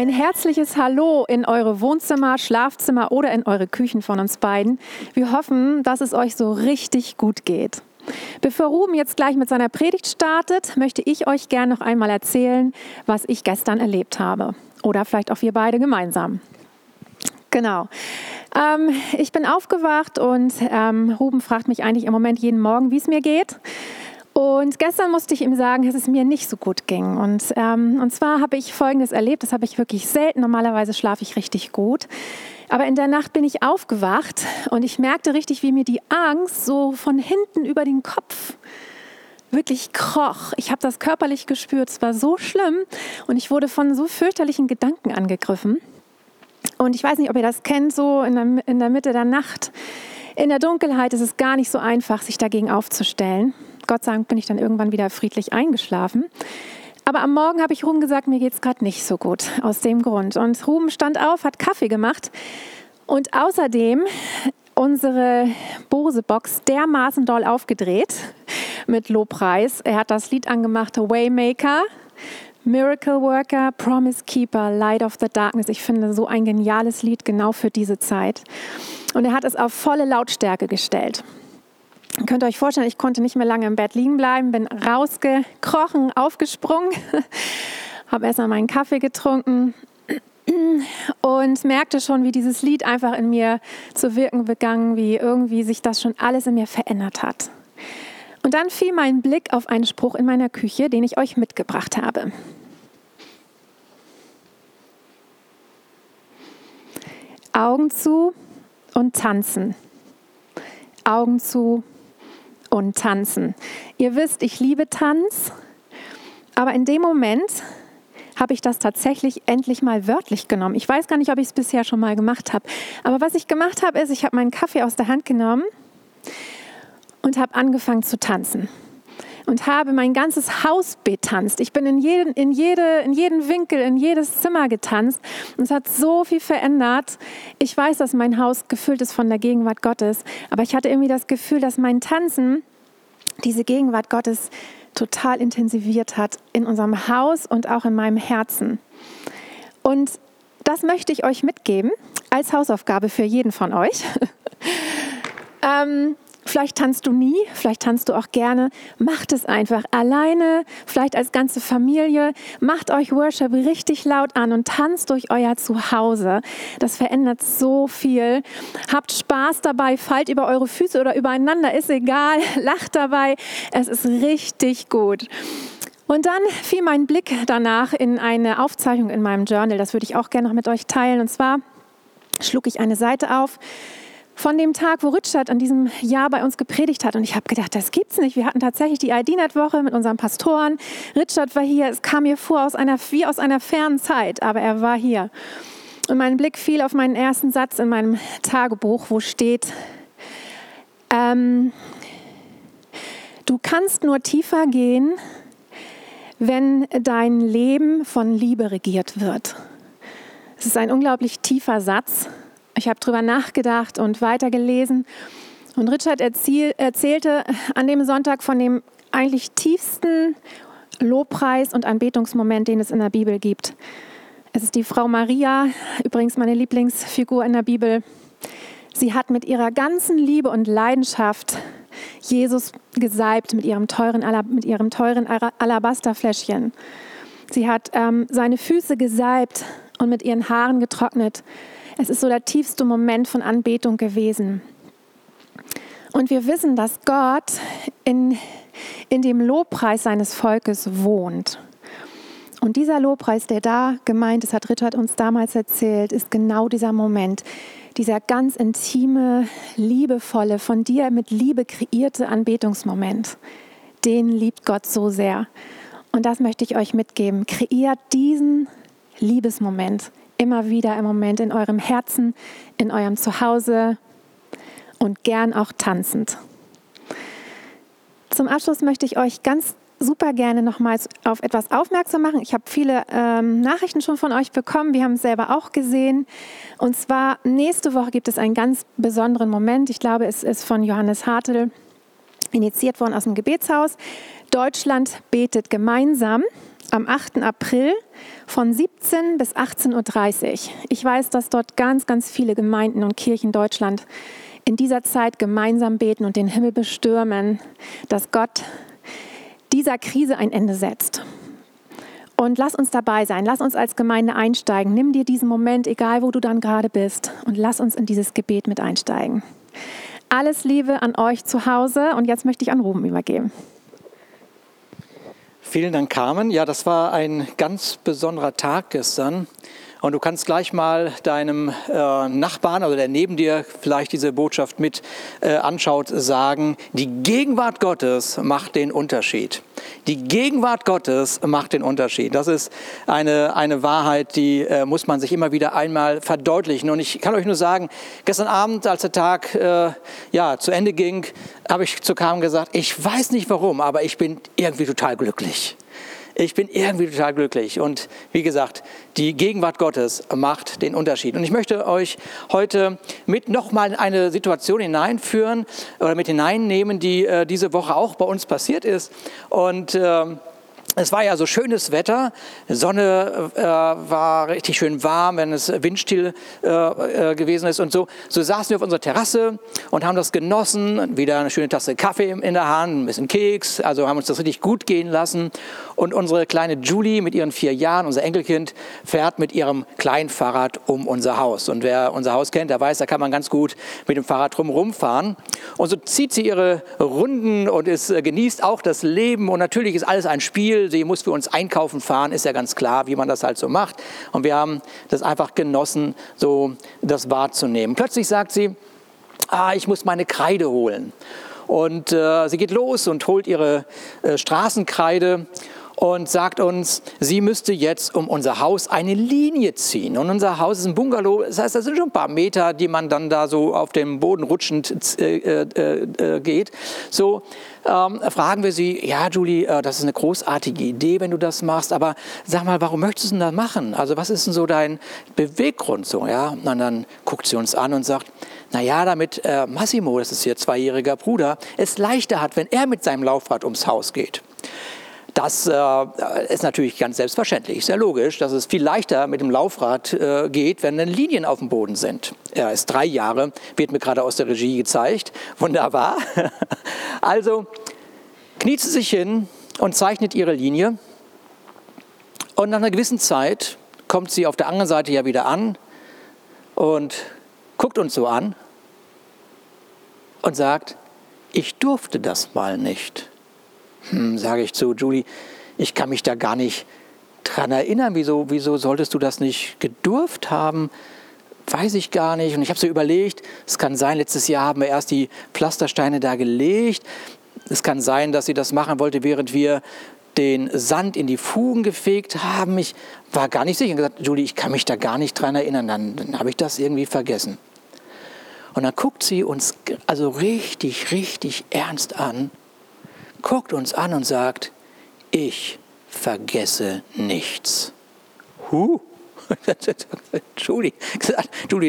Ein herzliches Hallo in eure Wohnzimmer, Schlafzimmer oder in eure Küchen von uns beiden. Wir hoffen, dass es euch so richtig gut geht. Bevor Ruben jetzt gleich mit seiner Predigt startet, möchte ich euch gerne noch einmal erzählen, was ich gestern erlebt habe. Oder vielleicht auch wir beide gemeinsam. Genau. Ähm, ich bin aufgewacht und ähm, Ruben fragt mich eigentlich im Moment jeden Morgen, wie es mir geht. Und gestern musste ich ihm sagen, dass es mir nicht so gut ging. Und, ähm, und zwar habe ich Folgendes erlebt, das habe ich wirklich selten. Normalerweise schlafe ich richtig gut. Aber in der Nacht bin ich aufgewacht und ich merkte richtig, wie mir die Angst so von hinten über den Kopf wirklich kroch. Ich habe das körperlich gespürt. Es war so schlimm und ich wurde von so fürchterlichen Gedanken angegriffen. Und ich weiß nicht, ob ihr das kennt, so in der, in der Mitte der Nacht. In der Dunkelheit ist es gar nicht so einfach, sich dagegen aufzustellen. Gott sei Dank bin ich dann irgendwann wieder friedlich eingeschlafen. Aber am Morgen habe ich Ruben gesagt, mir geht es gerade nicht so gut aus dem Grund. Und Ruben stand auf, hat Kaffee gemacht und außerdem unsere Bose-Box dermaßen doll aufgedreht mit Lobpreis. Er hat das Lied angemacht, Waymaker, Miracle Worker, Promise Keeper, Light of the Darkness. Ich finde so ein geniales Lied genau für diese Zeit. Und er hat es auf volle Lautstärke gestellt. Ihr könnt euch vorstellen, ich konnte nicht mehr lange im Bett liegen bleiben, bin rausgekrochen, aufgesprungen, habe erstmal meinen Kaffee getrunken und merkte schon, wie dieses Lied einfach in mir zu wirken begann, wie irgendwie sich das schon alles in mir verändert hat. Und dann fiel mein Blick auf einen Spruch in meiner Küche, den ich euch mitgebracht habe. Augen zu und tanzen. Augen zu und tanzen. Ihr wisst, ich liebe Tanz, aber in dem Moment habe ich das tatsächlich endlich mal wörtlich genommen. Ich weiß gar nicht, ob ich es bisher schon mal gemacht habe. Aber was ich gemacht habe, ist, ich habe meinen Kaffee aus der Hand genommen und habe angefangen zu tanzen und habe mein ganzes Haus betanzt. Ich bin in jeden, in, jede, in jeden Winkel, in jedes Zimmer getanzt und es hat so viel verändert. Ich weiß, dass mein Haus gefüllt ist von der Gegenwart Gottes, aber ich hatte irgendwie das Gefühl, dass mein Tanzen diese Gegenwart Gottes total intensiviert hat in unserem Haus und auch in meinem Herzen. Und das möchte ich euch mitgeben als Hausaufgabe für jeden von euch. ähm, Vielleicht tanzt du nie, vielleicht tanzt du auch gerne. Macht es einfach alleine, vielleicht als ganze Familie. Macht euch Worship richtig laut an und tanzt durch euer Zuhause. Das verändert so viel. Habt Spaß dabei, fallt über eure Füße oder übereinander, ist egal. Lacht dabei. Es ist richtig gut. Und dann fiel mein Blick danach in eine Aufzeichnung in meinem Journal. Das würde ich auch gerne noch mit euch teilen. Und zwar schlug ich eine Seite auf von dem Tag, wo Richard an diesem Jahr bei uns gepredigt hat. Und ich habe gedacht, das gibt's nicht. Wir hatten tatsächlich die ID-Net-Woche mit unseren Pastoren. Richard war hier. Es kam mir vor aus einer, wie aus einer fernen Zeit, aber er war hier. Und mein Blick fiel auf meinen ersten Satz in meinem Tagebuch, wo steht, ähm, du kannst nur tiefer gehen, wenn dein Leben von Liebe regiert wird. Es ist ein unglaublich tiefer Satz ich habe darüber nachgedacht und weitergelesen. Und Richard erzähl, erzählte an dem Sonntag von dem eigentlich tiefsten Lobpreis und Anbetungsmoment, den es in der Bibel gibt. Es ist die Frau Maria, übrigens meine Lieblingsfigur in der Bibel. Sie hat mit ihrer ganzen Liebe und Leidenschaft Jesus gesalbt mit ihrem teuren, mit ihrem teuren Alabasterfläschchen. Sie hat ähm, seine Füße gesalbt und mit ihren Haaren getrocknet. Es ist so der tiefste Moment von Anbetung gewesen. Und wir wissen, dass Gott in, in dem Lobpreis seines Volkes wohnt. Und dieser Lobpreis, der da gemeint ist, hat Richard uns damals erzählt, ist genau dieser Moment, dieser ganz intime, liebevolle, von dir mit Liebe kreierte Anbetungsmoment. Den liebt Gott so sehr. Und das möchte ich euch mitgeben. Kreiert diesen Liebesmoment immer wieder im Moment in eurem Herzen, in eurem Zuhause und gern auch tanzend. Zum Abschluss möchte ich euch ganz super gerne nochmals auf etwas aufmerksam machen. Ich habe viele ähm, Nachrichten schon von euch bekommen. Wir haben es selber auch gesehen. Und zwar nächste Woche gibt es einen ganz besonderen Moment. Ich glaube, es ist von Johannes Hartl initiiert worden aus dem Gebetshaus. Deutschland betet gemeinsam. Am 8. April von 17 bis 18.30 Uhr. Ich weiß, dass dort ganz, ganz viele Gemeinden und Kirchen Deutschland in dieser Zeit gemeinsam beten und den Himmel bestürmen, dass Gott dieser Krise ein Ende setzt. Und lass uns dabei sein, lass uns als Gemeinde einsteigen. Nimm dir diesen Moment, egal wo du dann gerade bist, und lass uns in dieses Gebet mit einsteigen. Alles Liebe an euch zu Hause und jetzt möchte ich an Ruben übergeben. Vielen Dank, Carmen. Ja, das war ein ganz besonderer Tag gestern. Und du kannst gleich mal deinem äh, Nachbarn, also der neben dir vielleicht diese Botschaft mit äh, anschaut, sagen, die Gegenwart Gottes macht den Unterschied. Die Gegenwart Gottes macht den Unterschied. Das ist eine, eine Wahrheit, die äh, muss man sich immer wieder einmal verdeutlichen. Und ich kann euch nur sagen, gestern Abend, als der Tag äh, ja, zu Ende ging, habe ich zu Carmen gesagt, ich weiß nicht warum, aber ich bin irgendwie total glücklich. Ich bin irgendwie total glücklich. Und wie gesagt, die Gegenwart Gottes macht den Unterschied. Und ich möchte euch heute mit nochmal in eine Situation hineinführen oder mit hineinnehmen, die äh, diese Woche auch bei uns passiert ist. Und äh, es war ja so schönes Wetter, Sonne äh, war richtig schön warm, wenn es windstill äh, äh, gewesen ist und so. So saßen wir auf unserer Terrasse und haben das genossen, wieder eine schöne Tasse Kaffee in der Hand, ein bisschen Keks, also haben uns das richtig gut gehen lassen. Und unsere kleine Julie mit ihren vier Jahren, unser Enkelkind, fährt mit ihrem kleinen Fahrrad um unser Haus. Und wer unser Haus kennt, der weiß, da kann man ganz gut mit dem Fahrrad drumherum fahren. Und so zieht sie ihre Runden und ist, äh, genießt auch das Leben. Und natürlich ist alles ein Spiel sie muss für uns einkaufen fahren, ist ja ganz klar, wie man das halt so macht. Und wir haben das einfach genossen, so das wahrzunehmen. Plötzlich sagt sie, ah, ich muss meine Kreide holen. Und äh, sie geht los und holt ihre äh, Straßenkreide und sagt uns, sie müsste jetzt um unser Haus eine Linie ziehen. Und unser Haus ist ein Bungalow, das heißt, das sind schon ein paar Meter, die man dann da so auf dem Boden rutschend äh, äh, äh, geht. So ähm, fragen wir sie, ja Julie, äh, das ist eine großartige Idee, wenn du das machst, aber sag mal, warum möchtest du denn das machen? Also was ist denn so dein Beweggrund so? Ja? Und dann guckt sie uns an und sagt, naja, damit äh, Massimo, das ist ihr zweijähriger Bruder, es leichter hat, wenn er mit seinem Laufrad ums Haus geht. Das äh, ist natürlich ganz selbstverständlich, ja logisch, dass es viel leichter mit dem Laufrad äh, geht, wenn dann Linien auf dem Boden sind. Er ist drei Jahre, wird mir gerade aus der Regie gezeigt. Wunderbar. Also kniet sie sich hin und zeichnet ihre Linie. Und nach einer gewissen Zeit kommt sie auf der anderen Seite ja wieder an und guckt uns so an und sagt, ich durfte das mal nicht. Hm, sage ich zu Julie, ich kann mich da gar nicht dran erinnern. Wieso, wieso solltest du das nicht gedurft haben? Weiß ich gar nicht. Und ich habe so überlegt, es kann sein, letztes Jahr haben wir erst die Pflastersteine da gelegt. Es kann sein, dass sie das machen wollte, während wir den Sand in die Fugen gefegt haben. Ich war gar nicht sicher. Ich habe gesagt, Julie, ich kann mich da gar nicht dran erinnern. Dann, dann habe ich das irgendwie vergessen. Und dann guckt sie uns also richtig, richtig ernst an guckt uns an und sagt, ich vergesse nichts. Huh. Julie,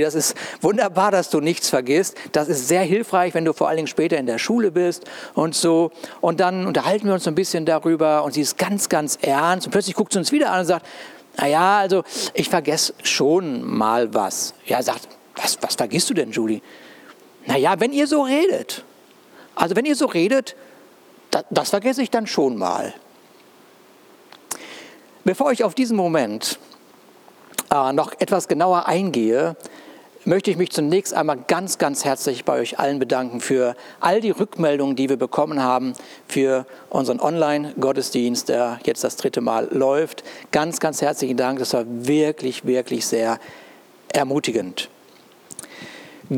das ist wunderbar, dass du nichts vergisst. Das ist sehr hilfreich, wenn du vor allen Dingen später in der Schule bist und so. Und dann unterhalten wir uns ein bisschen darüber und sie ist ganz, ganz ernst. Und plötzlich guckt sie uns wieder an und sagt, naja, also ich vergesse schon mal was. Ja, sagt, was, was vergisst du denn, Julie? Naja, wenn ihr so redet. Also wenn ihr so redet, das, das vergesse ich dann schon mal. Bevor ich auf diesen Moment äh, noch etwas genauer eingehe, möchte ich mich zunächst einmal ganz, ganz herzlich bei euch allen bedanken für all die Rückmeldungen, die wir bekommen haben für unseren Online-Gottesdienst, der jetzt das dritte Mal läuft. Ganz, ganz herzlichen Dank. Das war wirklich, wirklich sehr ermutigend.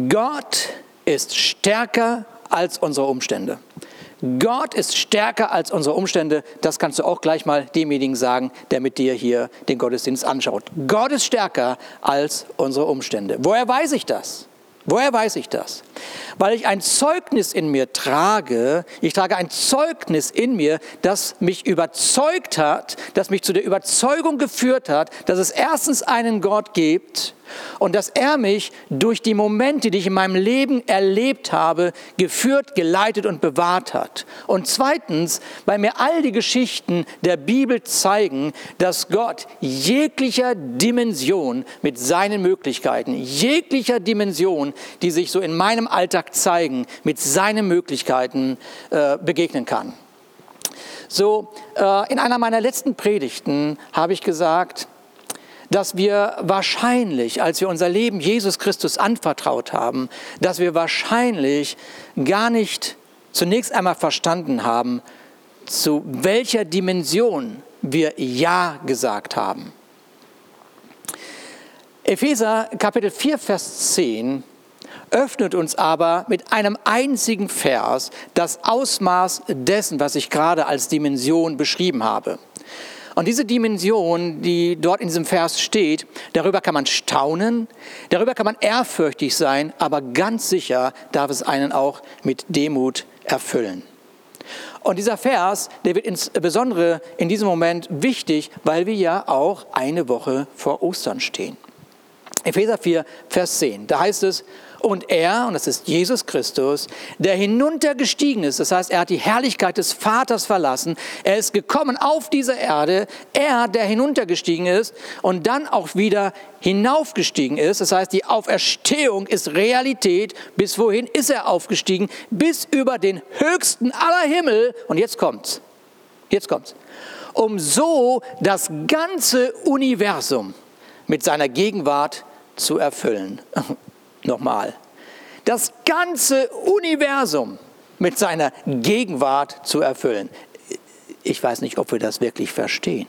Gott ist stärker als unsere Umstände. Gott ist stärker als unsere Umstände. Das kannst du auch gleich mal demjenigen sagen, der mit dir hier den Gottesdienst anschaut. Gott ist stärker als unsere Umstände. Woher weiß ich das? Woher weiß ich das? weil ich ein Zeugnis in mir trage. Ich trage ein Zeugnis in mir, das mich überzeugt hat, das mich zu der Überzeugung geführt hat, dass es erstens einen Gott gibt und dass er mich durch die Momente, die ich in meinem Leben erlebt habe, geführt, geleitet und bewahrt hat. Und zweitens, weil mir all die Geschichten der Bibel zeigen, dass Gott jeglicher Dimension mit seinen Möglichkeiten, jeglicher Dimension, die sich so in meinem Alltag zeigen, mit seinen Möglichkeiten äh, begegnen kann. So, äh, in einer meiner letzten Predigten habe ich gesagt, dass wir wahrscheinlich, als wir unser Leben Jesus Christus anvertraut haben, dass wir wahrscheinlich gar nicht zunächst einmal verstanden haben, zu welcher Dimension wir Ja gesagt haben. Epheser Kapitel 4, Vers 10 öffnet uns aber mit einem einzigen Vers das Ausmaß dessen, was ich gerade als Dimension beschrieben habe. Und diese Dimension, die dort in diesem Vers steht, darüber kann man staunen, darüber kann man ehrfürchtig sein, aber ganz sicher darf es einen auch mit Demut erfüllen. Und dieser Vers, der wird insbesondere in diesem Moment wichtig, weil wir ja auch eine Woche vor Ostern stehen. Epheser 4, Vers 10, da heißt es, und er, und das ist Jesus Christus, der hinuntergestiegen ist, das heißt, er hat die Herrlichkeit des Vaters verlassen, er ist gekommen auf diese Erde, er, der hinuntergestiegen ist und dann auch wieder hinaufgestiegen ist, das heißt, die Auferstehung ist Realität, bis wohin ist er aufgestiegen? Bis über den höchsten aller Himmel, und jetzt kommt's, jetzt kommt's, um so das ganze Universum mit seiner Gegenwart zu erfüllen. Nochmal. Das ganze Universum mit seiner Gegenwart zu erfüllen. Ich weiß nicht, ob wir das wirklich verstehen.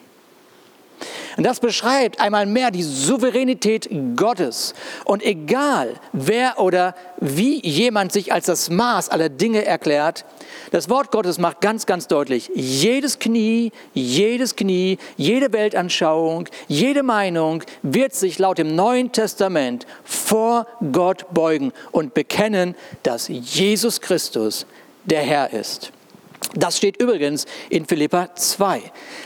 Und das beschreibt einmal mehr die Souveränität Gottes. Und egal, wer oder wie jemand sich als das Maß aller Dinge erklärt, das Wort Gottes macht ganz, ganz deutlich, jedes Knie, jedes Knie, jede Weltanschauung, jede Meinung wird sich laut dem Neuen Testament vor Gott beugen und bekennen, dass Jesus Christus der Herr ist. Das steht übrigens in Philippa 2.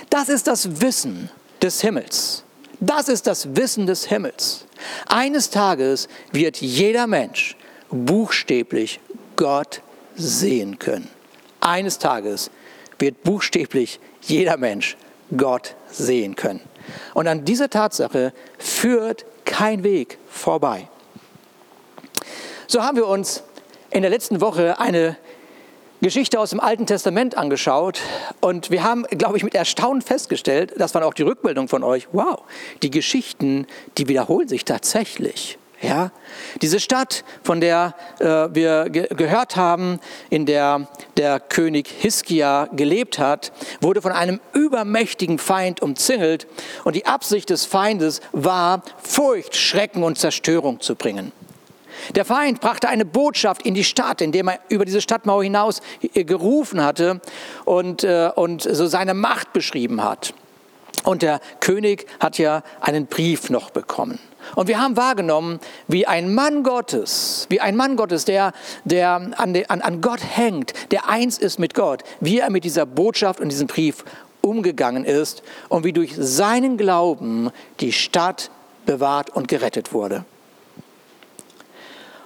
Das ist das Wissen des Himmels. Das ist das Wissen des Himmels. Eines Tages wird jeder Mensch buchstäblich Gott sehen können. Eines Tages wird buchstäblich jeder Mensch Gott sehen können. Und an dieser Tatsache führt kein Weg vorbei. So haben wir uns in der letzten Woche eine Geschichte aus dem Alten Testament angeschaut und wir haben, glaube ich, mit Erstaunen festgestellt, das war auch die Rückmeldung von euch, wow, die Geschichten, die wiederholen sich tatsächlich. Ja, diese Stadt, von der äh, wir ge gehört haben, in der der König Hiskia gelebt hat, wurde von einem übermächtigen Feind umzingelt und die Absicht des Feindes war, Furcht, Schrecken und Zerstörung zu bringen. Der Feind brachte eine Botschaft in die Stadt, indem er über diese Stadtmauer hinaus äh, gerufen hatte und, äh, und so seine Macht beschrieben hat. Und der König hat ja einen Brief noch bekommen. Und wir haben wahrgenommen, wie ein Mann Gottes, wie ein Mann Gottes, der, der an, an, an Gott hängt, der eins ist mit Gott, wie er mit dieser Botschaft und diesem Brief umgegangen ist und wie durch seinen Glauben die Stadt bewahrt und gerettet wurde.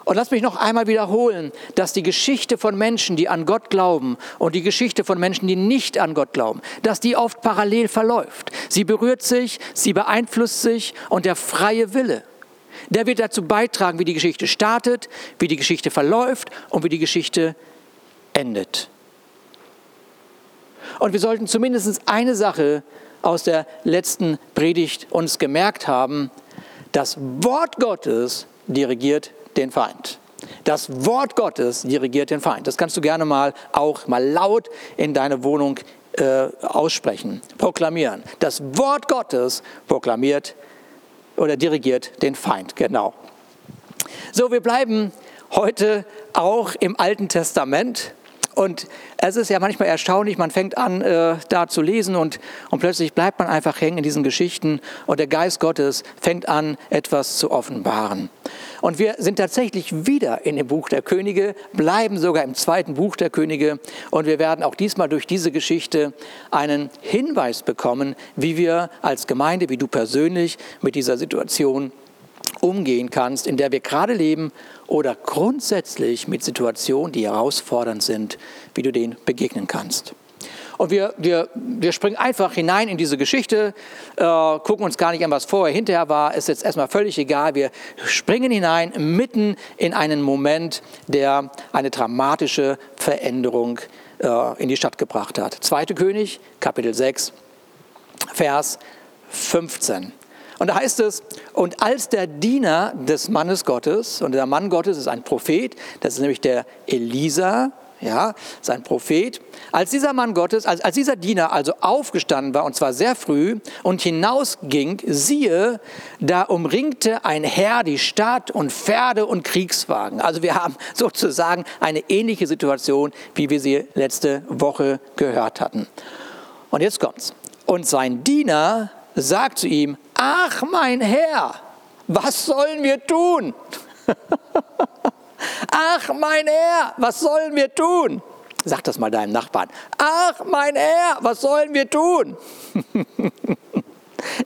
Und lass mich noch einmal wiederholen, dass die Geschichte von Menschen, die an Gott glauben und die Geschichte von Menschen, die nicht an Gott glauben, dass die oft parallel verläuft. Sie berührt sich, sie beeinflusst sich und der freie Wille, der wird dazu beitragen, wie die Geschichte startet, wie die Geschichte verläuft und wie die Geschichte endet. Und wir sollten zumindest eine Sache aus der letzten Predigt uns gemerkt haben, das Wort Gottes dirigiert den Feind. Das Wort Gottes dirigiert den Feind. Das kannst du gerne mal auch mal laut in deine Wohnung äh, aussprechen, proklamieren. Das Wort Gottes proklamiert oder dirigiert den Feind. Genau. So, wir bleiben heute auch im Alten Testament Und es ist ja manchmal erstaunlich, man fängt an, äh, da zu lesen und, und plötzlich bleibt man einfach hängen in diesen Geschichten und der Geist Gottes fängt an, etwas zu offenbaren. Und wir sind tatsächlich wieder in dem Buch der Könige, bleiben sogar im zweiten Buch der Könige und wir werden auch diesmal durch diese Geschichte einen Hinweis bekommen, wie wir als Gemeinde, wie du persönlich mit dieser Situation umgehen kannst, in der wir gerade leben oder grundsätzlich mit Situationen, die herausfordernd sind, wie du denen begegnen kannst. Und wir, wir, wir springen einfach hinein in diese Geschichte, äh, gucken uns gar nicht an, was vorher, hinterher war, ist jetzt erstmal völlig egal. Wir springen hinein mitten in einen Moment, der eine dramatische Veränderung äh, in die Stadt gebracht hat. Zweite König, Kapitel 6, Vers 15. Und da heißt es, und als der Diener des Mannes Gottes, und der Mann Gottes ist ein Prophet, das ist nämlich der Elisa, ja, sein Prophet. Als dieser Mann Gottes, als, als dieser Diener also aufgestanden war, und zwar sehr früh, und hinausging, siehe, da umringte ein Herr die Stadt und Pferde und Kriegswagen. Also wir haben sozusagen eine ähnliche Situation, wie wir sie letzte Woche gehört hatten. Und jetzt kommt's. Und sein Diener sagt zu ihm, ach mein Herr, was sollen wir tun? ach mein Herr, was sollen wir tun? Sag das mal deinem Nachbarn. Ach mein Herr, was sollen wir tun?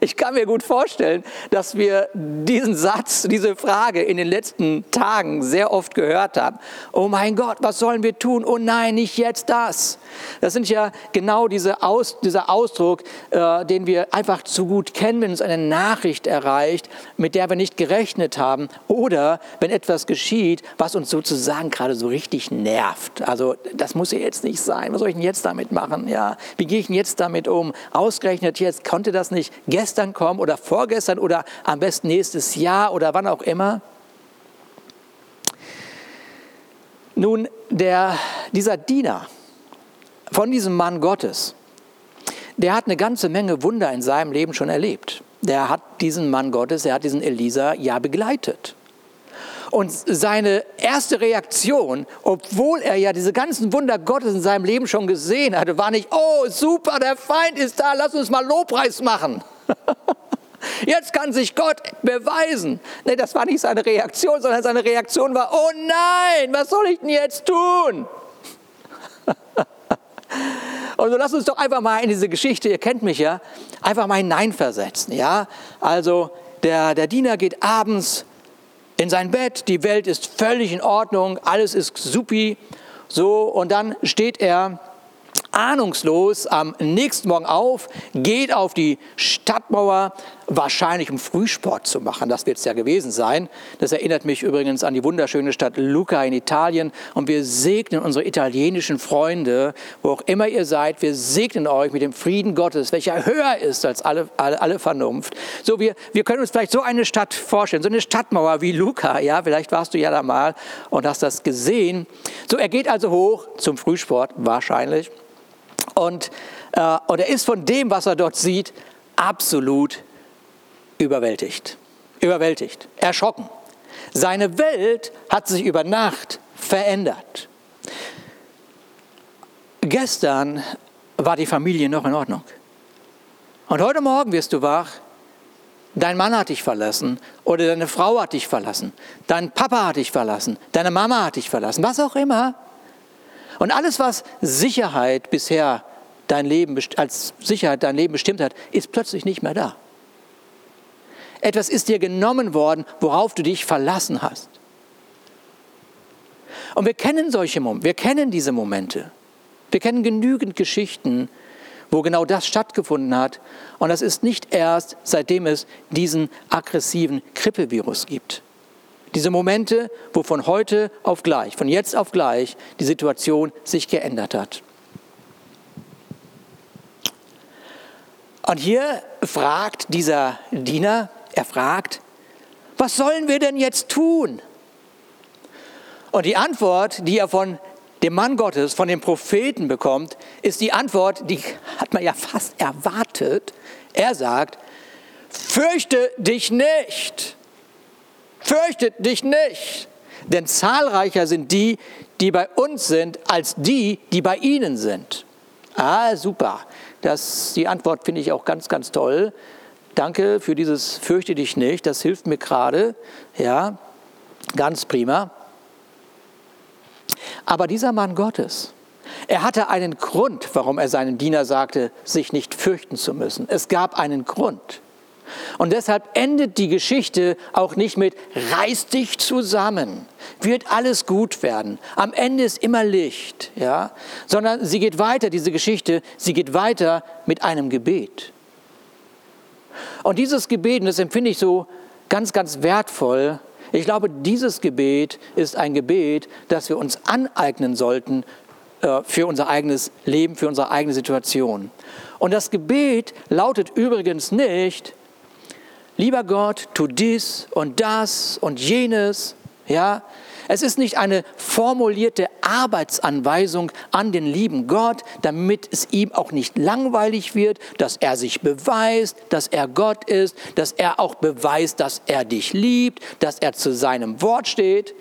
Ich kann mir gut vorstellen, dass wir diesen Satz, diese Frage in den letzten Tagen sehr oft gehört haben. Oh mein Gott, was sollen wir tun? Oh nein, nicht jetzt das. Das sind ja genau diese Aus, dieser Ausdruck, äh, den wir einfach zu gut kennen, wenn uns eine Nachricht erreicht, mit der wir nicht gerechnet haben oder wenn etwas geschieht, was uns sozusagen gerade so richtig nervt. Also das muss ja jetzt nicht sein. Was soll ich denn jetzt damit machen? Ja, wie gehe ich denn jetzt damit um? Ausgerechnet jetzt konnte das nicht gestern kommen oder vorgestern oder am besten nächstes Jahr oder wann auch immer. Nun, der, dieser Diener von diesem Mann Gottes, der hat eine ganze Menge Wunder in seinem Leben schon erlebt. Der hat diesen Mann Gottes, er hat diesen Elisa ja begleitet. Und seine erste Reaktion, obwohl er ja diese ganzen Wunder Gottes in seinem Leben schon gesehen hatte, war nicht, oh super, der Feind ist da, lass uns mal Lobpreis machen. Jetzt kann sich Gott beweisen. Nee, das war nicht seine Reaktion, sondern seine Reaktion war, oh nein, was soll ich denn jetzt tun? Und so lass uns doch einfach mal in diese Geschichte, ihr kennt mich ja, einfach mal hineinversetzen. Ja? Also der, der Diener geht abends in sein Bett, die Welt ist völlig in Ordnung, alles ist supi. So, und dann steht er ahnungslos am nächsten Morgen auf, geht auf die Stadtmauer, wahrscheinlich um Frühsport zu machen. Das wird es ja gewesen sein. Das erinnert mich übrigens an die wunderschöne Stadt Lucca in Italien. Und wir segnen unsere italienischen Freunde, wo auch immer ihr seid, wir segnen euch mit dem Frieden Gottes, welcher höher ist als alle, alle, alle Vernunft. So, wir, wir können uns vielleicht so eine Stadt vorstellen, so eine Stadtmauer wie Lucca. Ja, vielleicht warst du ja da mal und hast das gesehen. So, er geht also hoch zum Frühsport, wahrscheinlich. Und, äh, und er ist von dem, was er dort sieht, absolut überwältigt. Überwältigt, erschrocken. Seine Welt hat sich über Nacht verändert. Gestern war die Familie noch in Ordnung. Und heute Morgen wirst du wach, dein Mann hat dich verlassen oder deine Frau hat dich verlassen, dein Papa hat dich verlassen, deine Mama hat dich verlassen, was auch immer. Und alles, was Sicherheit bisher dein Leben als Sicherheit dein Leben bestimmt hat, ist plötzlich nicht mehr da. Etwas ist dir genommen worden, worauf du dich verlassen hast. Und wir kennen solche Momente, wir kennen diese Momente. Wir kennen genügend Geschichten, wo genau das stattgefunden hat. Und das ist nicht erst seitdem es diesen aggressiven Grippevirus gibt. Diese Momente, wo von heute auf gleich, von jetzt auf gleich die Situation sich geändert hat. Und hier fragt dieser Diener, er fragt, was sollen wir denn jetzt tun? Und die Antwort, die er von dem Mann Gottes, von dem Propheten bekommt, ist die Antwort, die hat man ja fast erwartet. Er sagt, fürchte dich nicht. Fürchte dich nicht. denn zahlreicher sind die, die bei uns sind, als die, die bei ihnen sind. Ah, super. Das, die Antwort finde ich auch ganz, ganz toll. Danke für dieses Fürchte dich nicht, das hilft mir gerade. Ja, ganz prima. Aber dieser Mann Gottes, er hatte einen Grund, warum er seinem Diener sagte, sich nicht fürchten zu müssen. Es gab einen Grund. Und deshalb endet die Geschichte auch nicht mit reiß dich zusammen, wird alles gut werden. Am Ende ist immer Licht, ja, sondern sie geht weiter diese Geschichte, sie geht weiter mit einem Gebet. Und dieses Gebet, und das empfinde ich so ganz ganz wertvoll, ich glaube, dieses Gebet ist ein Gebet, das wir uns aneignen sollten äh, für unser eigenes Leben, für unsere eigene Situation. Und das Gebet lautet übrigens nicht, lieber Gott, tu dies und das und jenes, ja. Es ist nicht eine formulierte Arbeitsanweisung an den lieben Gott, damit es ihm auch nicht langweilig wird, dass er sich beweist, dass er Gott ist, dass er auch beweist, dass er dich liebt, dass er zu seinem Wort steht.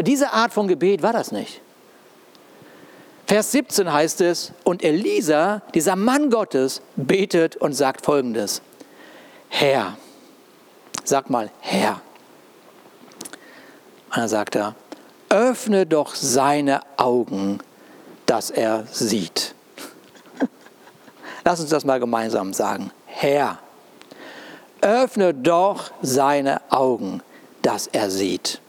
Diese Art von Gebet war das nicht. Vers 17 heißt es, und Elisa, dieser Mann Gottes, betet und sagt folgendes. Herr, sag mal, Herr. Und dann sagt er, öffne doch seine Augen, dass er sieht. Lass uns das mal gemeinsam sagen. Herr, öffne doch seine Augen, dass er sieht.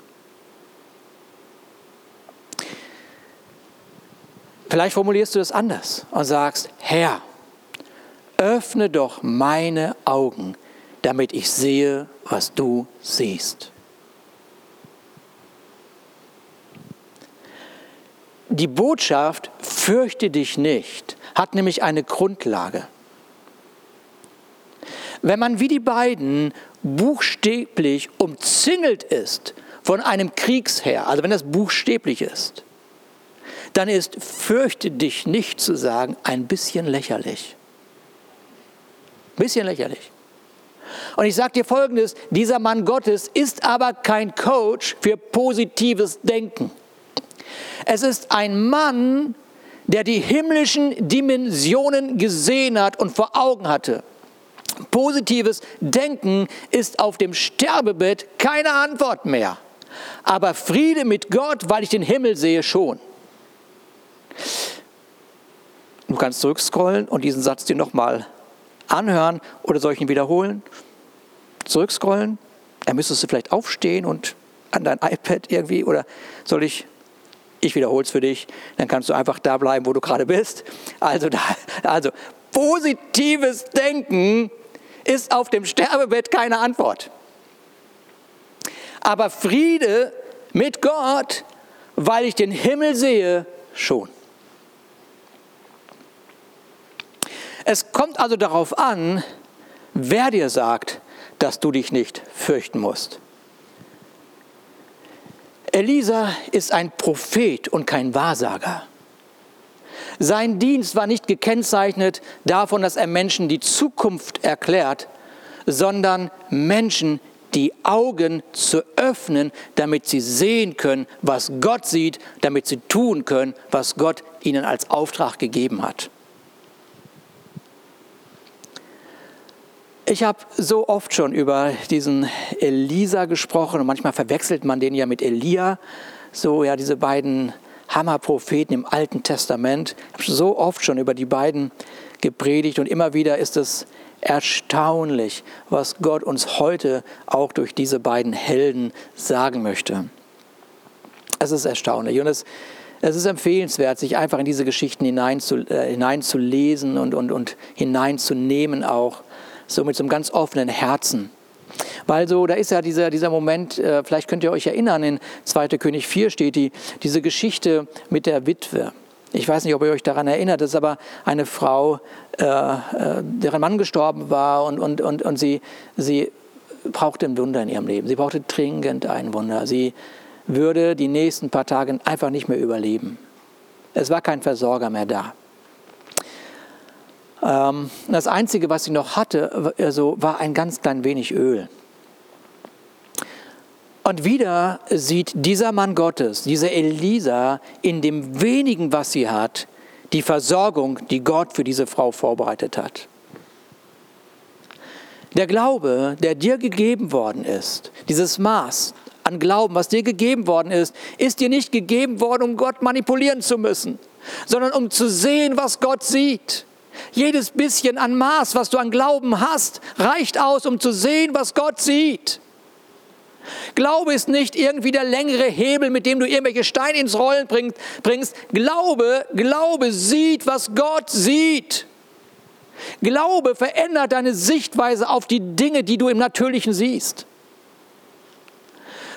Vielleicht formulierst du das anders und sagst, Herr, öffne doch meine Augen, damit ich sehe, was du siehst. Die Botschaft, fürchte dich nicht, hat nämlich eine Grundlage. Wenn man wie die beiden buchstäblich umzingelt ist von einem Kriegsherr, also wenn das buchstäblich ist, dann ist fürchte dich nicht zu sagen ein bisschen lächerlich. Ein bisschen lächerlich. Und ich sage dir Folgendes, dieser Mann Gottes ist aber kein Coach für positives Denken. Es ist ein Mann, der die himmlischen Dimensionen gesehen hat und vor Augen hatte. Positives Denken ist auf dem Sterbebett keine Antwort mehr. Aber Friede mit Gott, weil ich den Himmel sehe, schon. Du kannst zurückscrollen und diesen Satz dir nochmal anhören oder soll ich ihn wiederholen? Zurückscrollen, dann müsstest du vielleicht aufstehen und an dein iPad irgendwie oder soll ich, ich wiederhole es für dich, dann kannst du einfach da bleiben, wo du gerade bist. Also, da, also positives Denken ist auf dem Sterbebett keine Antwort. Aber Friede mit Gott, weil ich den Himmel sehe, schon. Es kommt also darauf an, wer dir sagt, dass du dich nicht fürchten musst. Elisa ist ein Prophet und kein Wahrsager. Sein Dienst war nicht gekennzeichnet davon, dass er Menschen die Zukunft erklärt, sondern Menschen die Augen zu öffnen, damit sie sehen können, was Gott sieht, damit sie tun können, was Gott ihnen als Auftrag gegeben hat. Ich habe so oft schon über diesen Elisa gesprochen und manchmal verwechselt man den ja mit Elia. So, ja, diese beiden Hammerpropheten im Alten Testament. Ich habe so oft schon über die beiden gepredigt und immer wieder ist es erstaunlich, was Gott uns heute auch durch diese beiden Helden sagen möchte. Es ist erstaunlich und es, es ist empfehlenswert, sich einfach in diese Geschichten hineinzulesen äh, hinein und, und, und hineinzunehmen auch so mit so einem ganz offenen Herzen. Weil so, da ist ja dieser, dieser Moment, äh, vielleicht könnt ihr euch erinnern, in 2. König 4 steht die, diese Geschichte mit der Witwe. Ich weiß nicht, ob ihr euch daran erinnert, das ist aber eine Frau, äh, äh, deren Mann gestorben war und, und, und, und sie, sie brauchte ein Wunder in ihrem Leben. Sie brauchte dringend ein Wunder. Sie würde die nächsten paar Tage einfach nicht mehr überleben. Es war kein Versorger mehr da. Ähm, das Einzige, was sie noch hatte, also, war ein ganz klein wenig Öl. Und wieder sieht dieser Mann Gottes, dieser Elisa, in dem wenigen, was sie hat, die Versorgung, die Gott für diese Frau vorbereitet hat. Der Glaube, der dir gegeben worden ist, dieses Maß an Glauben, was dir gegeben worden ist, ist dir nicht gegeben worden, um Gott manipulieren zu müssen, sondern um zu sehen, was Gott sieht. Jedes bisschen an Maß, was du an Glauben hast, reicht aus, um zu sehen, was Gott sieht. Glaube ist nicht irgendwie der längere Hebel, mit dem du irgendwelche Steine ins Rollen bringst. Glaube, Glaube sieht, was Gott sieht. Glaube verändert deine Sichtweise auf die Dinge, die du im Natürlichen siehst.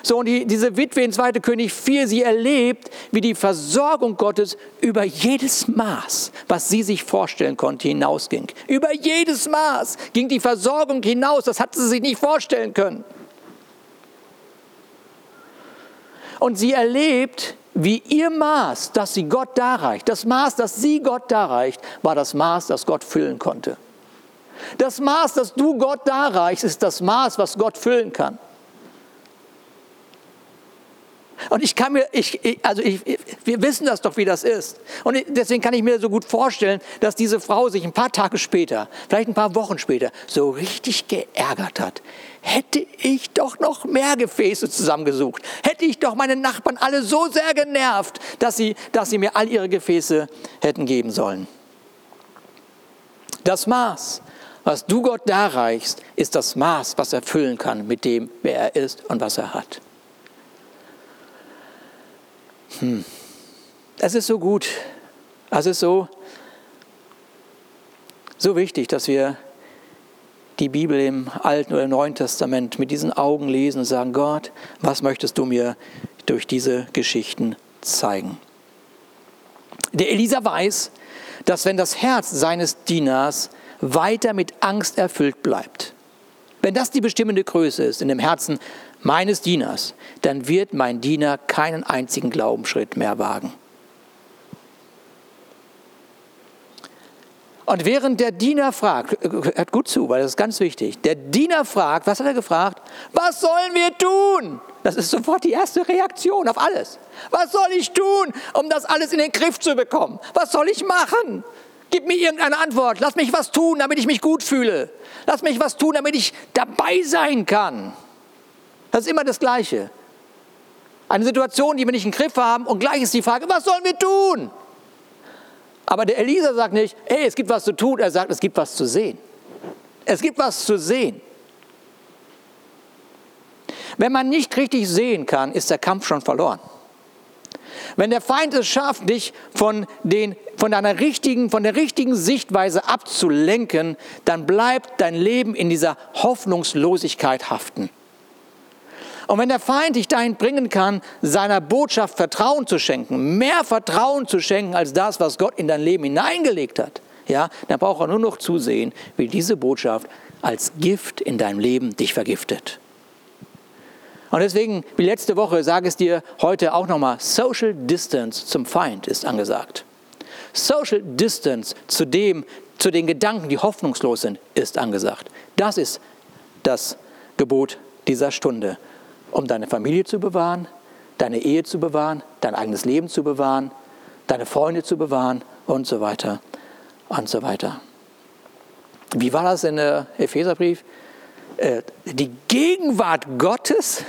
So, und die, diese Witwe in 2. König 4, sie erlebt, wie die Versorgung Gottes über jedes Maß, was sie sich vorstellen konnte, hinausging. Über jedes Maß ging die Versorgung hinaus, das hat sie sich nicht vorstellen können. Und sie erlebt, wie ihr Maß, das sie Gott darreicht, das Maß, das sie Gott darreicht, war das Maß, das Gott füllen konnte. Das Maß, das du Gott darreichst, ist das Maß, was Gott füllen kann. Und ich kann mir, ich, also ich, wir wissen das doch, wie das ist. Und deswegen kann ich mir so gut vorstellen, dass diese Frau sich ein paar Tage später, vielleicht ein paar Wochen später, so richtig geärgert hat hätte ich doch noch mehr Gefäße zusammengesucht. Hätte ich doch meine Nachbarn alle so sehr genervt, dass sie, dass sie mir all ihre Gefäße hätten geben sollen. Das Maß, was du Gott darreichst, ist das Maß, was er füllen kann mit dem, wer er ist und was er hat. Hm. Es ist so gut, es ist so, so wichtig, dass wir die Bibel im Alten oder Neuen Testament mit diesen Augen lesen und sagen, Gott, was möchtest du mir durch diese Geschichten zeigen? Der Elisa weiß, dass wenn das Herz seines Dieners weiter mit Angst erfüllt bleibt, wenn das die bestimmende Größe ist in dem Herzen meines Dieners, dann wird mein Diener keinen einzigen Glaubensschritt mehr wagen. Und während der Diener fragt, hört gut zu, weil das ist ganz wichtig, der Diener fragt, was hat er gefragt? Was sollen wir tun? Das ist sofort die erste Reaktion auf alles. Was soll ich tun, um das alles in den Griff zu bekommen? Was soll ich machen? Gib mir irgendeine Antwort. Lass mich was tun, damit ich mich gut fühle. Lass mich was tun, damit ich dabei sein kann. Das ist immer das Gleiche. Eine Situation, die wir nicht im Griff haben und gleich ist die Frage, was sollen wir tun? Aber der Elisa sagt nicht, hey, es gibt was zu tun, er sagt, es gibt was zu sehen. Es gibt was zu sehen. Wenn man nicht richtig sehen kann, ist der Kampf schon verloren. Wenn der Feind es schafft, dich von, den, von deiner richtigen, von der richtigen Sichtweise abzulenken, dann bleibt dein Leben in dieser Hoffnungslosigkeit haften. Und wenn der Feind dich dahin bringen kann, seiner Botschaft Vertrauen zu schenken, mehr Vertrauen zu schenken als das, was Gott in dein Leben hineingelegt hat, ja, dann braucht er nur noch zusehen, wie diese Botschaft als Gift in deinem Leben dich vergiftet. Und deswegen, wie letzte Woche, sage es dir heute auch nochmal, Social Distance zum Feind ist angesagt. Social Distance zu dem, zu den Gedanken, die hoffnungslos sind, ist angesagt. Das ist das Gebot dieser Stunde um deine Familie zu bewahren, deine Ehe zu bewahren, dein eigenes Leben zu bewahren, deine Freunde zu bewahren und so weiter und so weiter. Wie war das in der Epheserbrief? Äh, die Gegenwart Gottes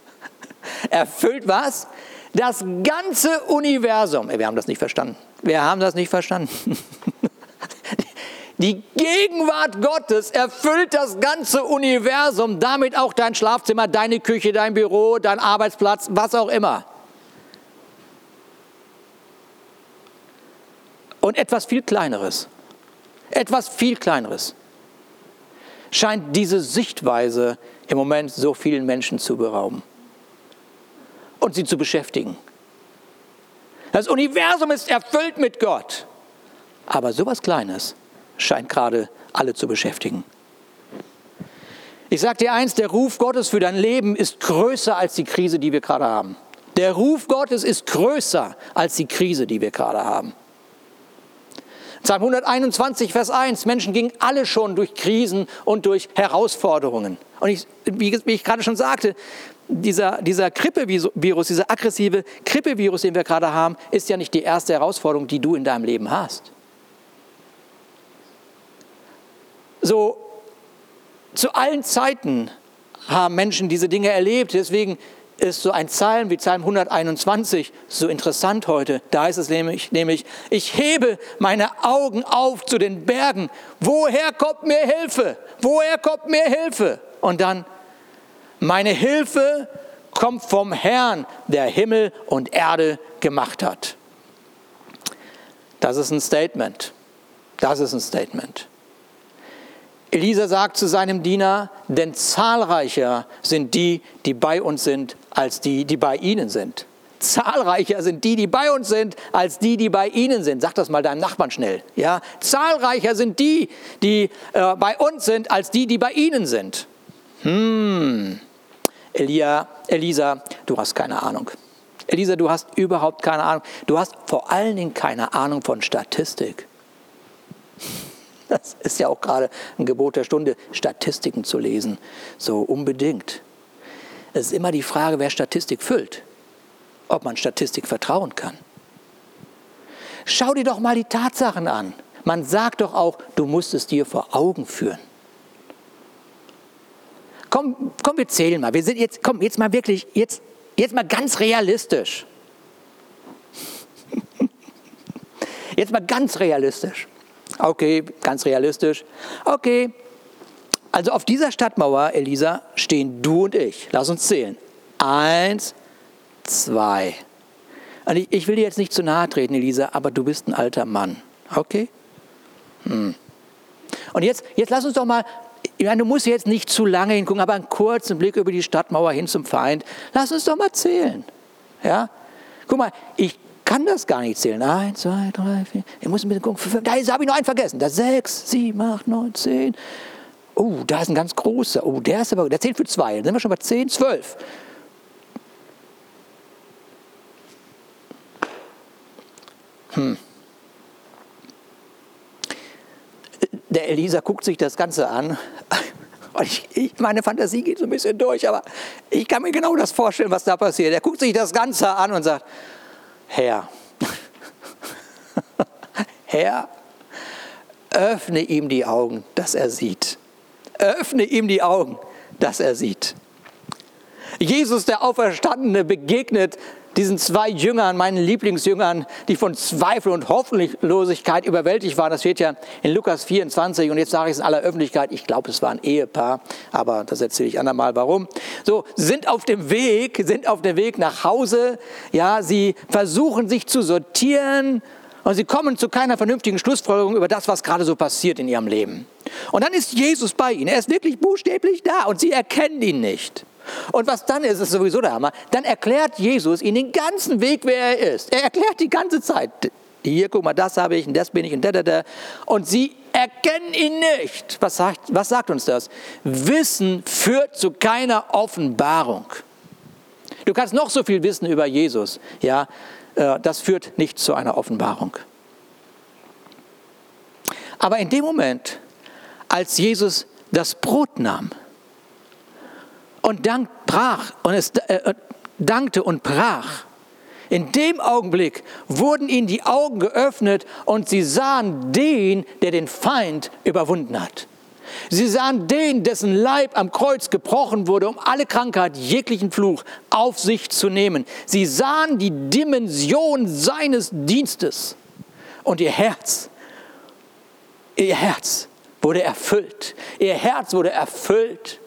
erfüllt was? Das ganze Universum. Wir haben das nicht verstanden. Wir haben das nicht verstanden. Die Gegenwart Gottes erfüllt das ganze Universum, damit auch dein Schlafzimmer, deine Küche, dein Büro, dein Arbeitsplatz, was auch immer. Und etwas viel Kleineres, etwas viel Kleineres, scheint diese Sichtweise im Moment so vielen Menschen zu berauben und sie zu beschäftigen. Das Universum ist erfüllt mit Gott, aber sowas Kleines scheint gerade alle zu beschäftigen. Ich sage dir eins, der Ruf Gottes für dein Leben ist größer als die Krise, die wir gerade haben. Der Ruf Gottes ist größer als die Krise, die wir gerade haben. Psalm 121, Vers 1, Menschen gingen alle schon durch Krisen und durch Herausforderungen. Und ich, wie, ich gerade schon sagte, dieser, dieser Grippevirus, dieser aggressive Grippevirus, den wir gerade haben, ist ja nicht die erste Herausforderung, die du in deinem Leben hast. So, zu allen Zeiten haben Menschen diese Dinge erlebt. Deswegen ist so ein Psalm wie Psalm 121 so interessant heute. Da ist es nämlich, nämlich, ich hebe meine Augen auf zu den Bergen. Woher kommt mir Hilfe? Woher kommt mir Hilfe? Und dann, meine Hilfe kommt vom Herrn, der Himmel und Erde gemacht hat. Das ist ein Statement. Das ist ein Statement. Elisa sagt zu seinem Diener, denn zahlreicher sind die, die bei uns sind, als die, die bei ihnen sind. Zahlreicher sind die, die bei uns sind, als die, die bei ihnen sind. Sag das mal deinem Nachbarn schnell. Ja? Zahlreicher sind die, die äh, bei uns sind, als die, die bei ihnen sind. Hm. Elia, Elisa, du hast keine Ahnung. Elisa, du hast überhaupt keine Ahnung. Du hast vor allen Dingen keine Ahnung von Statistik. Das ist ja auch gerade ein Gebot der Stunde, Statistiken zu lesen. So unbedingt. Es ist immer die Frage, wer Statistik füllt, ob man Statistik vertrauen kann. Schau dir doch mal die Tatsachen an. Man sagt doch auch, du musst es dir vor Augen führen. Komm, komm, wir zählen mal. Wir sind jetzt, komm, jetzt mal wirklich, jetzt, jetzt mal ganz realistisch. Jetzt mal ganz realistisch. Okay, ganz realistisch. Okay, also auf dieser Stadtmauer, Elisa, stehen du und ich. Lass uns zählen. Eins, zwei. Und ich, ich will dir jetzt nicht zu nahe treten, Elisa, aber du bist ein alter Mann. Okay? Hm. Und jetzt, jetzt lass uns doch mal, ich meine, du musst jetzt nicht zu lange hingucken, aber einen kurzen Blick über die Stadtmauer hin zum Feind. Lass uns doch mal zählen. Ja? Guck mal, ich kann das gar nicht zählen. Eins, zwei, drei, vier. Ich muss ein bisschen gucken. Da habe ich noch einen vergessen. Da sechs, sieben, acht, neun, zehn. Oh, da ist ein ganz großer. Oh, der ist aber, der zählt für zwei. Dann sind wir schon bei zehn, zwölf. Hm. Der Elisa guckt sich das Ganze an. Ich, ich, meine Fantasie geht so ein bisschen durch, aber ich kann mir genau das vorstellen, was da passiert. Er guckt sich das Ganze an und sagt, Herr, Herr, öffne ihm die Augen, dass er sieht. Öffne ihm die Augen, dass er sieht. Jesus, der Auferstandene, begegnet diesen zwei Jüngern, meinen Lieblingsjüngern, die von Zweifel und Hoffnungslosigkeit überwältigt waren. Das steht ja in Lukas 24 und jetzt sage ich es in aller Öffentlichkeit, ich glaube, es war ein Ehepaar, aber das erzähle ich andermal warum. So, sind auf dem Weg, sind auf dem Weg nach Hause, ja, sie versuchen sich zu sortieren und sie kommen zu keiner vernünftigen Schlussfolgerung über das, was gerade so passiert in ihrem Leben. Und dann ist Jesus bei ihnen, er ist wirklich buchstäblich da und sie erkennen ihn nicht. Und was dann ist, ist sowieso der Hammer. Dann erklärt Jesus ihnen den ganzen Weg, wer er ist. Er erklärt die ganze Zeit. Hier, guck mal, das habe ich und das bin ich und da, da, da. Und sie erkennen ihn nicht. Was sagt, was sagt uns das? Wissen führt zu keiner Offenbarung. Du kannst noch so viel wissen über Jesus, ja, äh, das führt nicht zu einer Offenbarung. Aber in dem Moment, als Jesus das Brot nahm, und dank, brach und es äh, dankte und brach. In dem Augenblick wurden ihnen die Augen geöffnet und sie sahen den, der den Feind überwunden hat. Sie sahen den, dessen Leib am Kreuz gebrochen wurde, um alle Krankheit, jeglichen Fluch auf sich zu nehmen. Sie sahen die Dimension seines Dienstes und ihr Herz, ihr Herz wurde erfüllt. Ihr Herz wurde erfüllt,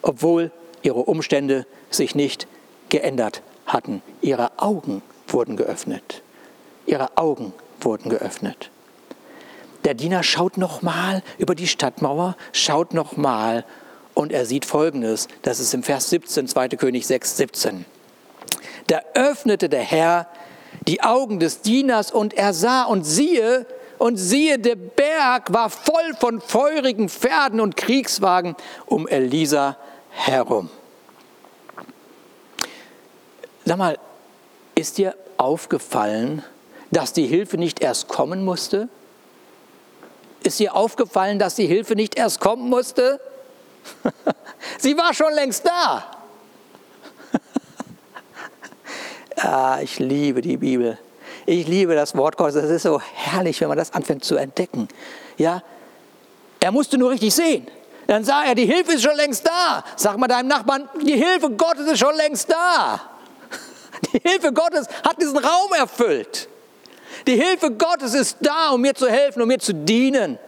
obwohl ihre Umstände sich nicht geändert hatten. Ihre Augen wurden geöffnet. Ihre Augen wurden geöffnet. Der Diener schaut nochmal über die Stadtmauer, schaut nochmal und er sieht Folgendes. Das ist im Vers 17, 2. König 6, 17. Da öffnete der Herr die Augen des Dieners und er sah und siehe, und siehe, der Berg war voll von feurigen Pferden und Kriegswagen um Elisa herum. Sag mal, ist dir aufgefallen, dass die Hilfe nicht erst kommen musste? Ist dir aufgefallen, dass die Hilfe nicht erst kommen musste? Sie war schon längst da. Ah, ich liebe die Bibel. Ich liebe das Wort Gottes. Es ist so herrlich, wenn man das anfängt zu entdecken. Ja, er musste nur richtig sehen. Dann sah er, die Hilfe ist schon längst da. Sag mal deinem Nachbarn, die Hilfe Gottes ist schon längst da. Die Hilfe Gottes hat diesen Raum erfüllt. Die Hilfe Gottes ist da, um mir zu helfen, um mir zu dienen.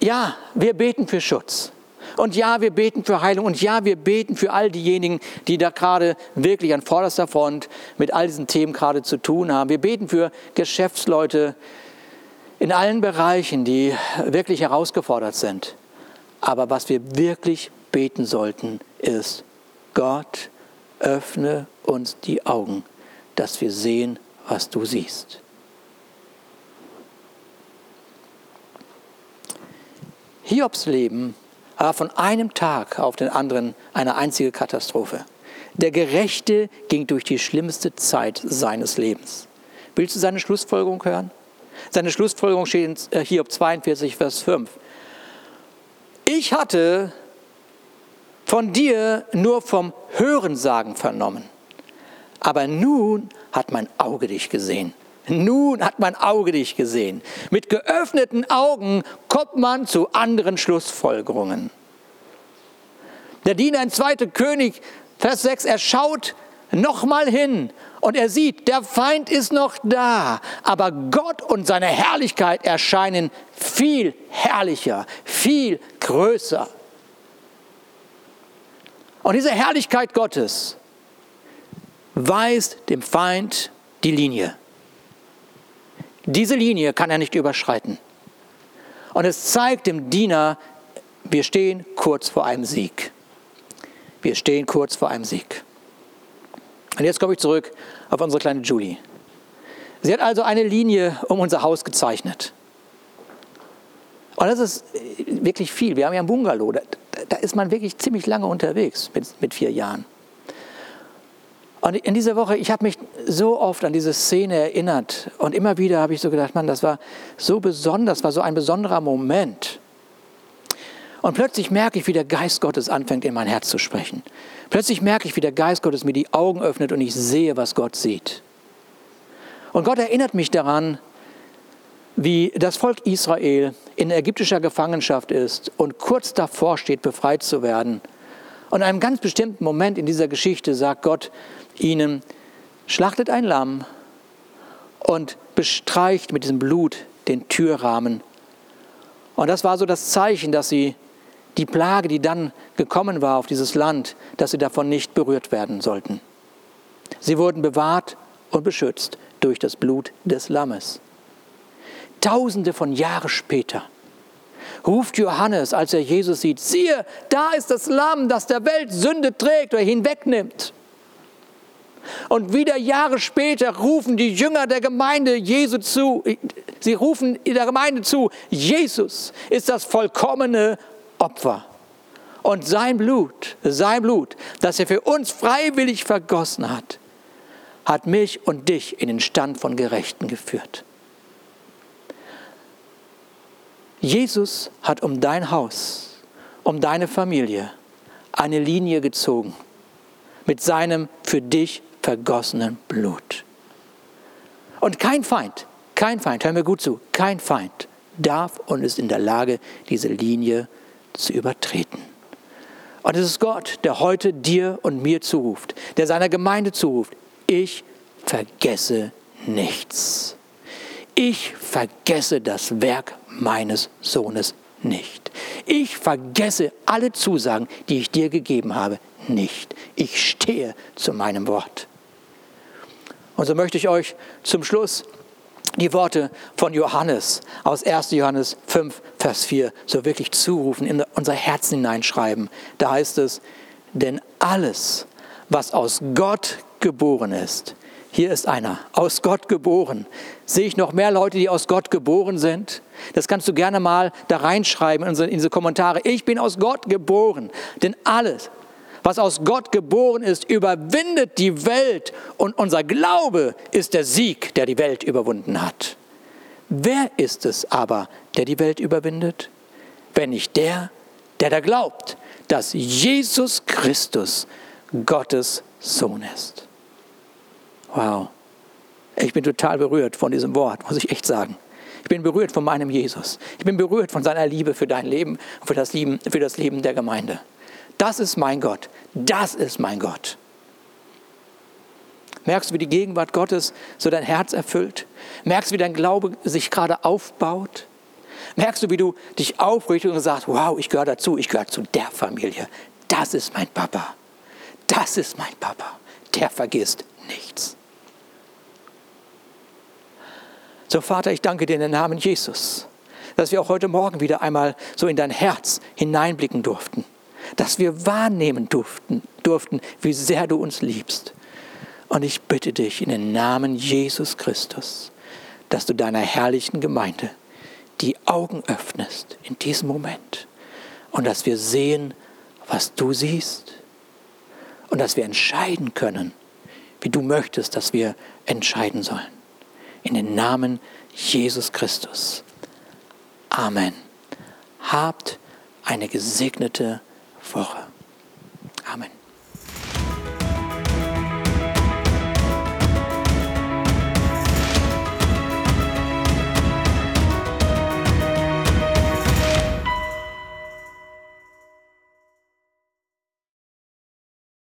Ja, wir beten für Schutz. Und ja, wir beten für Heilung. Und ja, wir beten für all diejenigen, die da gerade wirklich an vorderster Front mit all diesen Themen gerade zu tun haben. Wir beten für Geschäftsleute in allen Bereichen, die wirklich herausgefordert sind. Aber was wir wirklich beten sollten, ist, Gott, öffne uns die Augen, dass wir sehen, was du siehst. Hiobs Leben war von einem Tag auf den anderen eine einzige Katastrophe. Der Gerechte ging durch die schlimmste Zeit seines Lebens. Willst du seine Schlussfolgerung hören? Seine Schlussfolgerung steht in äh, Hiob 42, Vers 5. Ich hatte von dir nur vom Hörensagen vernommen, aber nun hat mein Auge dich gesehen. Nun hat mein Auge dich gesehen. Mit geöffneten Augen kommt man zu anderen Schlussfolgerungen. Der Diener in 2. König, Vers 6, er schaut nochmal hin und er sieht, der Feind ist noch da, aber Gott und seine Herrlichkeit erscheinen viel herrlicher, viel größer. Und diese Herrlichkeit Gottes weist dem Feind die Linie. Diese Linie kann er nicht überschreiten. Und es zeigt dem Diener, wir stehen kurz vor einem Sieg. Wir stehen kurz vor einem Sieg. Und jetzt komme ich zurück auf unsere kleine Julie. Sie hat also eine Linie um unser Haus gezeichnet. Und das ist wirklich viel. Wir haben ja ein Bungalow. Da, da ist man wirklich ziemlich lange unterwegs mit, mit vier Jahren. Und in dieser Woche, ich habe mich so oft an diese Szene erinnert und immer wieder habe ich so gedacht, Mann, das war so besonders, war so ein besonderer Moment. Und plötzlich merke ich, wie der Geist Gottes anfängt, in mein Herz zu sprechen. Plötzlich merke ich, wie der Geist Gottes mir die Augen öffnet und ich sehe, was Gott sieht. Und Gott erinnert mich daran, wie das Volk Israel in ägyptischer Gefangenschaft ist und kurz davor steht, befreit zu werden. Und in einem ganz bestimmten Moment in dieser Geschichte sagt Gott, ihnen, schlachtet ein Lamm und bestreicht mit diesem Blut den Türrahmen. Und das war so das Zeichen, dass sie die Plage, die dann gekommen war auf dieses Land, dass sie davon nicht berührt werden sollten. Sie wurden bewahrt und beschützt durch das Blut des Lammes. Tausende von Jahren später ruft Johannes, als er Jesus sieht, siehe, da ist das Lamm, das der Welt Sünde trägt oder hinwegnimmt. Und wieder Jahre später rufen die Jünger der Gemeinde Jesu zu, sie rufen der Gemeinde zu, Jesus ist das vollkommene Opfer. Und sein Blut, sein Blut, das er für uns freiwillig vergossen hat, hat mich und dich in den Stand von Gerechten geführt. Jesus hat um dein Haus, um deine Familie eine Linie gezogen mit seinem für dich vergossenen Blut. Und kein Feind, kein Feind, hör mir gut zu, kein Feind darf und ist in der Lage, diese Linie zu übertreten. Und es ist Gott, der heute dir und mir zuruft, der seiner Gemeinde zuruft, ich vergesse nichts. Ich vergesse das Werk meines Sohnes nicht. Ich vergesse alle Zusagen, die ich dir gegeben habe, nicht. Ich stehe zu meinem Wort. Und so möchte ich euch zum Schluss die Worte von Johannes aus 1. Johannes 5, Vers 4 so wirklich zurufen, in unser Herzen hineinschreiben. Da heißt es, denn alles, was aus Gott geboren ist, hier ist einer, aus Gott geboren. Sehe ich noch mehr Leute, die aus Gott geboren sind? Das kannst du gerne mal da reinschreiben in diese Kommentare. Ich bin aus Gott geboren. Denn alles, was aus Gott geboren ist, überwindet die Welt und unser Glaube ist der Sieg, der die Welt überwunden hat. Wer ist es aber, der die Welt überwindet? Wenn nicht der, der da glaubt, dass Jesus Christus Gottes Sohn ist. Wow. Ich bin total berührt von diesem Wort, muss ich echt sagen. Ich bin berührt von meinem Jesus. Ich bin berührt von seiner Liebe für dein Leben und für das Leben, für das Leben der Gemeinde. Das ist mein Gott. Das ist mein Gott. Merkst du, wie die Gegenwart Gottes so dein Herz erfüllt? Merkst du, wie dein Glaube sich gerade aufbaut? Merkst du, wie du dich aufrichtest und sagst, wow, ich gehöre dazu, ich gehöre zu der Familie. Das ist mein Papa. Das ist mein Papa. Der vergisst nichts. So Vater, ich danke dir in den Namen Jesus, dass wir auch heute Morgen wieder einmal so in dein Herz hineinblicken durften, dass wir wahrnehmen durften, durften, wie sehr du uns liebst. Und ich bitte dich in den Namen Jesus Christus, dass du deiner herrlichen Gemeinde die Augen öffnest in diesem Moment und dass wir sehen, was du siehst und dass wir entscheiden können, wie du möchtest, dass wir entscheiden sollen in den Namen Jesus Christus. Amen. Habt eine gesegnete Woche. Amen.